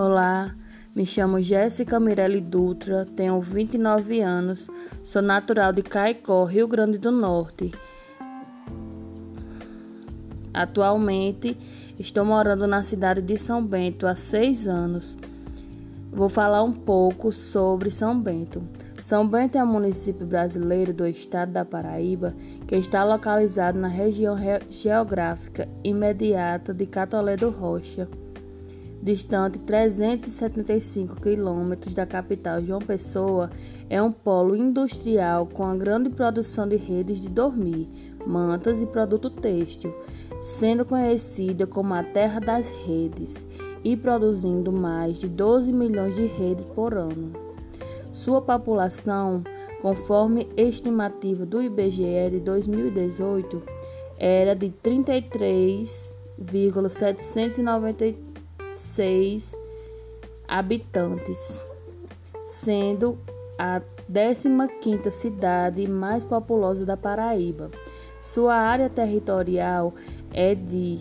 Olá, me chamo Jéssica Mirelli Dutra, tenho 29 anos, sou natural de Caicó, Rio Grande do Norte. Atualmente estou morando na cidade de São Bento há seis anos. Vou falar um pouco sobre São Bento. São Bento é um município brasileiro do estado da Paraíba que está localizado na região geográfica imediata de Catolé do Rocha distante 375 quilômetros da capital João Pessoa, é um polo industrial com a grande produção de redes de dormir, mantas e produto têxtil, sendo conhecida como a terra das redes e produzindo mais de 12 milhões de redes por ano. Sua população, conforme estimativa do IBGE de 2018, era de 33,793 seis habitantes, sendo a 15ª cidade mais populosa da Paraíba. Sua área territorial é de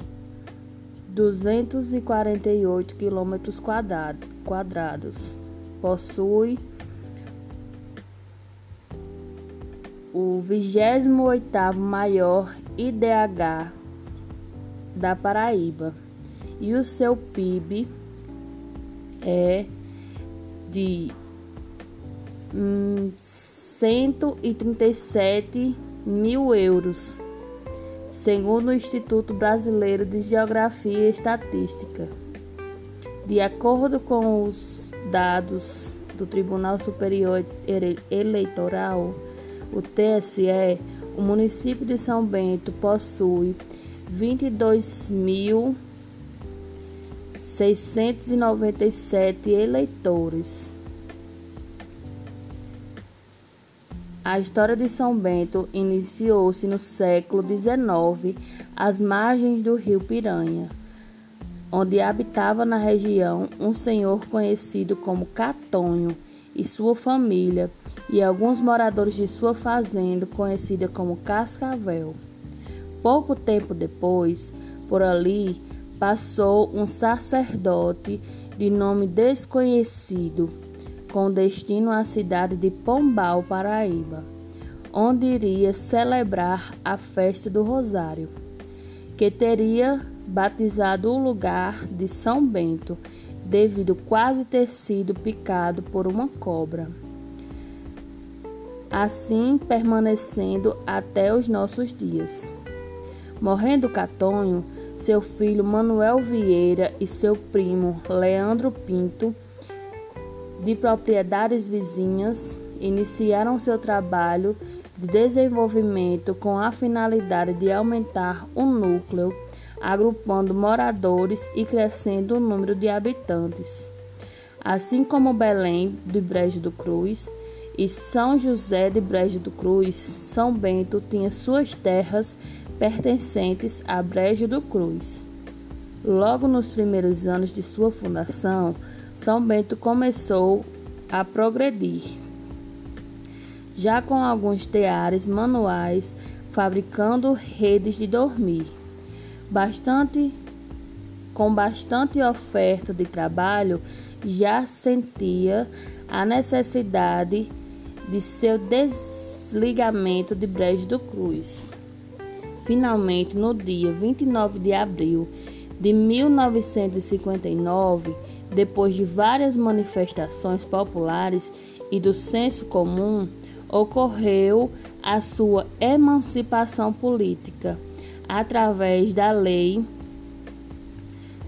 248 quilômetros quadrados. Possui o 28º maior IDH da Paraíba e o seu PIB é de hum, 137 mil euros, segundo o Instituto Brasileiro de Geografia e Estatística. De acordo com os dados do Tribunal Superior Eleitoral, o TSE, o município de São Bento possui 22 mil 697 eleitores. A história de São Bento iniciou-se no século XIX, às margens do rio Piranha, onde habitava na região um senhor conhecido como Catonho e sua família, e alguns moradores de sua fazenda, conhecida como Cascavel. Pouco tempo depois, por ali, passou um sacerdote de nome desconhecido, com destino à cidade de Pombal, Paraíba, onde iria celebrar a festa do Rosário, que teria batizado o lugar de São Bento, devido quase ter sido picado por uma cobra. Assim permanecendo até os nossos dias. Morrendo Catonho, seu filho Manuel Vieira e seu primo Leandro Pinto, de propriedades vizinhas, iniciaram seu trabalho de desenvolvimento com a finalidade de aumentar o núcleo, agrupando moradores e crescendo o número de habitantes. Assim como Belém de Brejo do Cruz e São José de Brejo do Cruz, São Bento tinha suas terras pertencentes a Brejo do Cruz. Logo nos primeiros anos de sua fundação, São Bento começou a progredir, já com alguns teares manuais fabricando redes de dormir. Bastante com bastante oferta de trabalho, já sentia a necessidade de seu desligamento de Brejo do Cruz. Finalmente, no dia 29 de abril de 1959, depois de várias manifestações populares e do senso comum, ocorreu a sua emancipação política através da Lei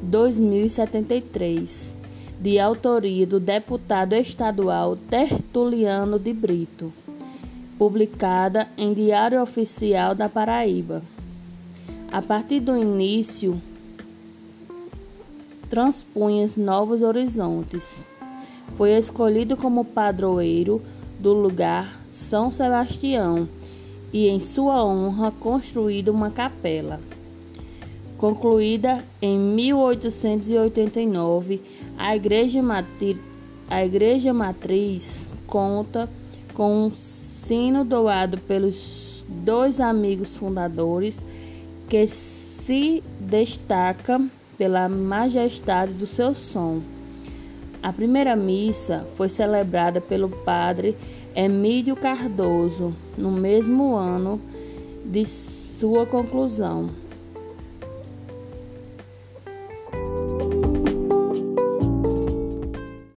2073, de autoria do deputado estadual Tertuliano de Brito publicada em Diário Oficial da Paraíba. A partir do início, transpunha novos horizontes. Foi escolhido como padroeiro do lugar São Sebastião e, em sua honra, construída uma capela. Concluída em 1889, a Igreja, Matriz, a igreja Matriz conta com um sino doado pelos dois amigos fundadores que se destaca pela majestade do seu som. A primeira missa foi celebrada pelo padre Emílio Cardoso no mesmo ano de sua conclusão.